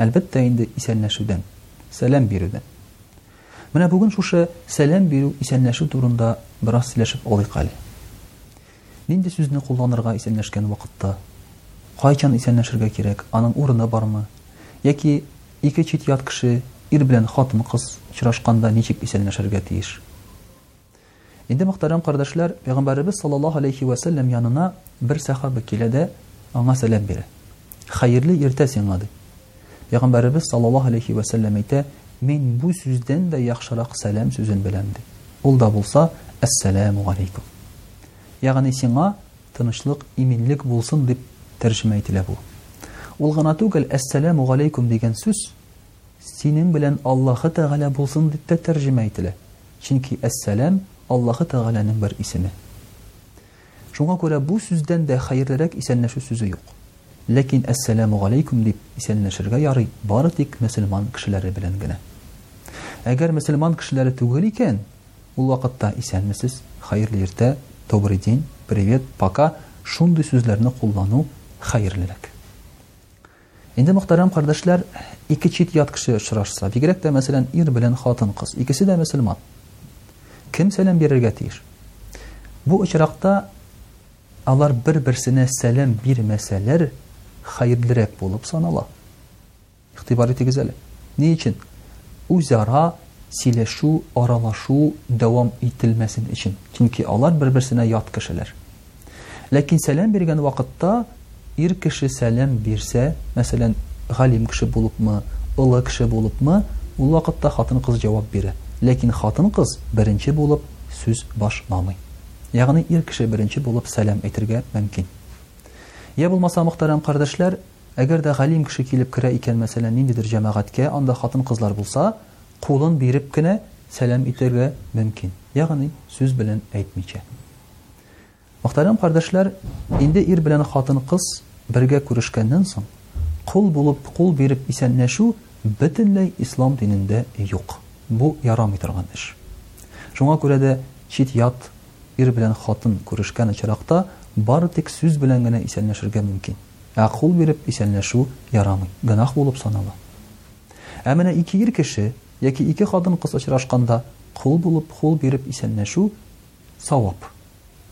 Әлбәттә инде, исәнләшүдән, сәлам бирүдән. Менә бүген шушы сәлам бирү, исәнләшү турында бераз сөйләшеп алыйк әле. Нинди сүзне кулланырга исәнләшкән вакытта? Кайчан исәнләшергә кирәк, аның урыны бармы? Яки ике чит-ят кеше, ир белән хатын-кыз очрашканда ничек исәнләшергә тиеш? Инде, мөхтәрәм кардәшләр, Пәйгамбәребез саллаллаһу галәйһи вә сәлләм янына бер сәхабә килә дә аңа сәлам бирә. Хәерле иртә сиңа, ди. Пәйгамбәребез саллаллаһу галәйһи вә сәлләм әйтә, Мин бу сүздән дә яхшырак сәлам сүзен беләм, ди. Ул да булса, Әссәләмү галәйкүм. Ягъни сиңа тынычлык, иминлек булсын, дип тәрҗемә ителә бу. Ул гына түгел, Әссәләмү галәйкүм дигән сүз Синең белән Аллаһы Тәгалә булсын, дип тә тәрҗемә ителә. Чөнки Әс-Сәлам, Аллаһы Тәгаләнең бер исеме. Шуңа күрә бу сүздән дә хәерлерәк исәнләшү сүзе юк. Ләкин Әс-Сәламу галәйкүм дип исәнләшергә ярый бары тик мөселман кешеләре белән генә. Әгәр мөселман кешеләре түгел икән, ул вакытта Исәнмесез, Хәерле иртә, Добрый день, Привет, Пока шундый сүзләрне куллану хәерлерәк. Инде, мөхтәрәм кардәшләр, ике чит-ят кеше очрашса, бигрәк тә, мәсәлән, ир белән хатын-кыз, икесе дә мөселман, кем сәлам бирергә тиеш? Бу очракта алар бер-берсенә сәлам бирмәсәләр, хәерлерәк булып санала. Игътибар итегез әле. Ни өчен? Үзара сөйләшү, аралашу дәвам ителмәсен өчен. Чөнки алар бер-берсенә ят кешеләр. Ләкин сәлам биргән вакытта ир кеше сәлам бирсә, мәсәлән, галим кеше булыпмы, олы кеше булыпмы, ул вакытта хатын-кыз җавап бирә. Ләкин хатын-кыз беренче булып сүз башламый. Ягъни ир кеше беренче булып сәлам әйтергә мөмкин. Я булмаса, мөхтәрәм кардәшләр, әгәр дә галим кеше килеп керә икән, мәсәлән, ниндидер җәмәгатькә, анда хатын-кызлар булса, кулын биреп кенә сәлам итәргә мөмкин. Ягъни сүз белән әйтмичә. Мөхтәрәм кардәшләр, инде ир белән хатын-кыз бергә күрешкәннән соң, кол булып кул биреп исәнләшү бөтенләй ислам динендә юк. Бу ярамый торган эш. Шуңа күрә дә чит-ят ир белән хатын күрешкән очракта бары тик сүз белән генә исәнләшергә мөмкин. Ә кул биреп исәнләшү ярамый, гөнаһ булып санала. Ә менә ике ир кеше яки ике хатын-кыз очрашканда кол булып кул биреп исәнләшү Савап.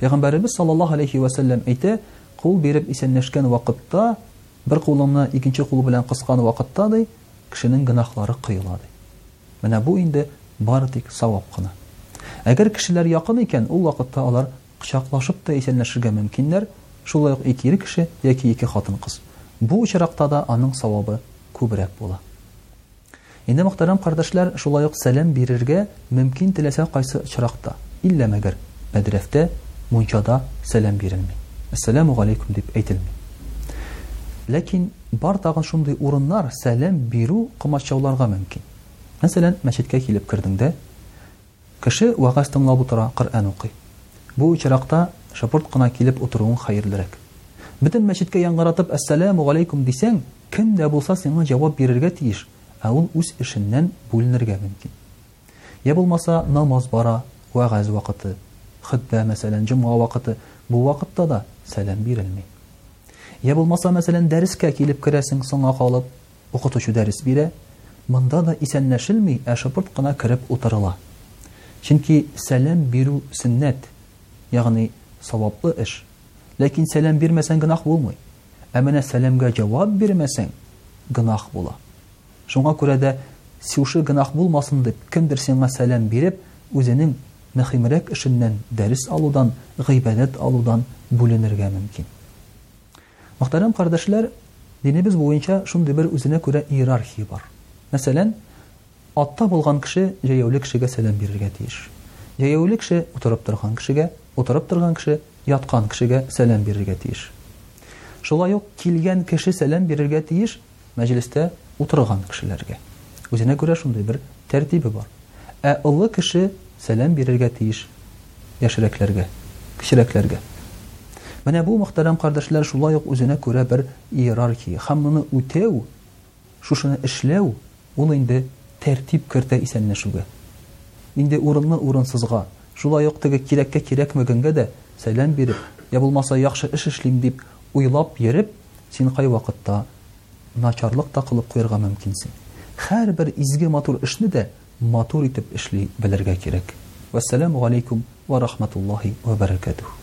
Пәйгамбәребез саллаллаһу галәйһи вә сәлләм әйтә, Кул биреп исәнләшкән вакытта, бер кулыңны икенче кул белән кыскан вакытта, ди, кешенең гөнаһлары коела, ди. Менә бу инде бары тик савап кына. Әгәр кешеләр якын икән, ул вакытта алар кочаклашып та исәнләшергә мөмкиннәр, шулай ук ике ир кеше яки ике хатын-кыз. Бу очракта да аның савабы күбрәк була. Инде мөхтәрәм кардәшләр шулай ук сәлам бирергә мөмкин теләсә кайсы очракта. Иллә мәгәр, мәдрәфтә, мунчада сәлам бирелми. Әссәләмү галәйкүм дип әйтелми. Ләкин бар тагын шундый урыннар сәлам бирү комачауларга мөмкин. Мәсәлән, мәчеткә килеп кердеңдә, Кеше вәгазь тыңлап утыра, Коръән укый. Бу очракта шыпырт кына килеп утыруың хәерлерәк. Бөтен мәчеткә яңгыратып Әссәләмү галәйкүм дисәң, кем дә булса сиңа җавап бирергә тиеш, ә ул үз эшеннән бүленергә мөмкин. Йә булмаса, намаз бара, вәгазь вакыты, хөтбә, мәсәлән, җомга вакыты, бу вакытта да сәлам бирелми. Йә булмаса, мәсәлән, дәрескә килеп керәсең соңга калып, Укытучы дәрес бирә, монда да исәнләшелми, ә шыпырт кына кереп утырыла. Чөнки сәлам бирү сөннәт, ягъни саваплы эш. Ләкин сәлам бирмәсәң гөнаһ булмый. Ә менә сәламгә җавап бирмәсәң, гөнаһ була. Шуңа күрә дә, сюши гөнаһ булмасын дип, кемдер сиңа сәлам биреп, үзенең мөхимрәк эшеннән, дәрес алудан, гыйбадәт алудан бүленергә мөмкин. Мөхтәрәм кардәшләр, динебез буенча шундый бер үзенә күрә иерархия бар. Мәсәлән, атта булган кеше җәяүле кешегә сәлам бирергә тиеш. Җәяүле кеше утырып торган кешегә, утырып торган кеше яткан кешегә сәлам бирергә тиеш. Шулай ук килгән кеше сәлам бирергә тиеш Мәҗлестә утырган кешеләргә үзенә күрә шундый бер тәртибе бар. Ә олы кеше сәлам бирергә тиеш яшьрәкләргә, кечерәкләргә. Менә бу, мөхтәрәм кардәшләр, шулай ук үзенә күрә бер иерархия. Һәм моны үтәү, шушыны эшләү, ул инде тәртип кертә исәнләшүгә. Инде урынлы-урынсызга, шулай ук теге кирәккә-кирәкмәгәнгә дә сәлам биреп, йә булмаса яхшы эш эшлим дип уйлап йөреп, Син кайвакытта начарлык та кылып куярга мөмкинсең. Хәрбер изге матур эшне дә матур итеп эшли белергә кирәк. Вәссәләмү галәйкүм вә рахматуллаһи вә бәрәкәтүһү.